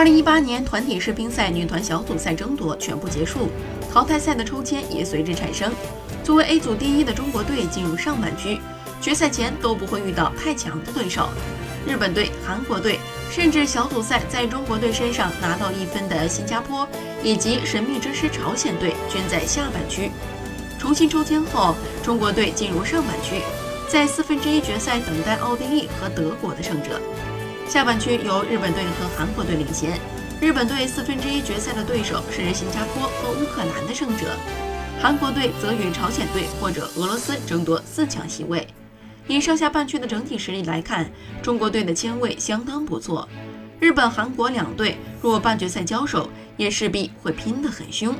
二零一八年团体世乒赛女团小组赛争夺全部结束，淘汰赛的抽签也随之产生。作为 A 组第一的中国队进入上半区，决赛前都不会遇到太强的对手。日本队、韩国队，甚至小组赛在中国队身上拿到一分的新加坡，以及神秘之师朝鲜队均在下半区。重新抽签后，中国队进入上半区，在四分之一决赛等待奥地利和德国的胜者。下半区由日本队和韩国队领衔，日本队四分之一决赛的对手是新加坡和乌克兰的胜者，韩国队则与朝鲜队或者俄罗斯争夺四强席位。以上下半区的整体实力来看，中国队的签位相当不错。日本、韩国两队若半决赛交手，也势必会拼得很凶。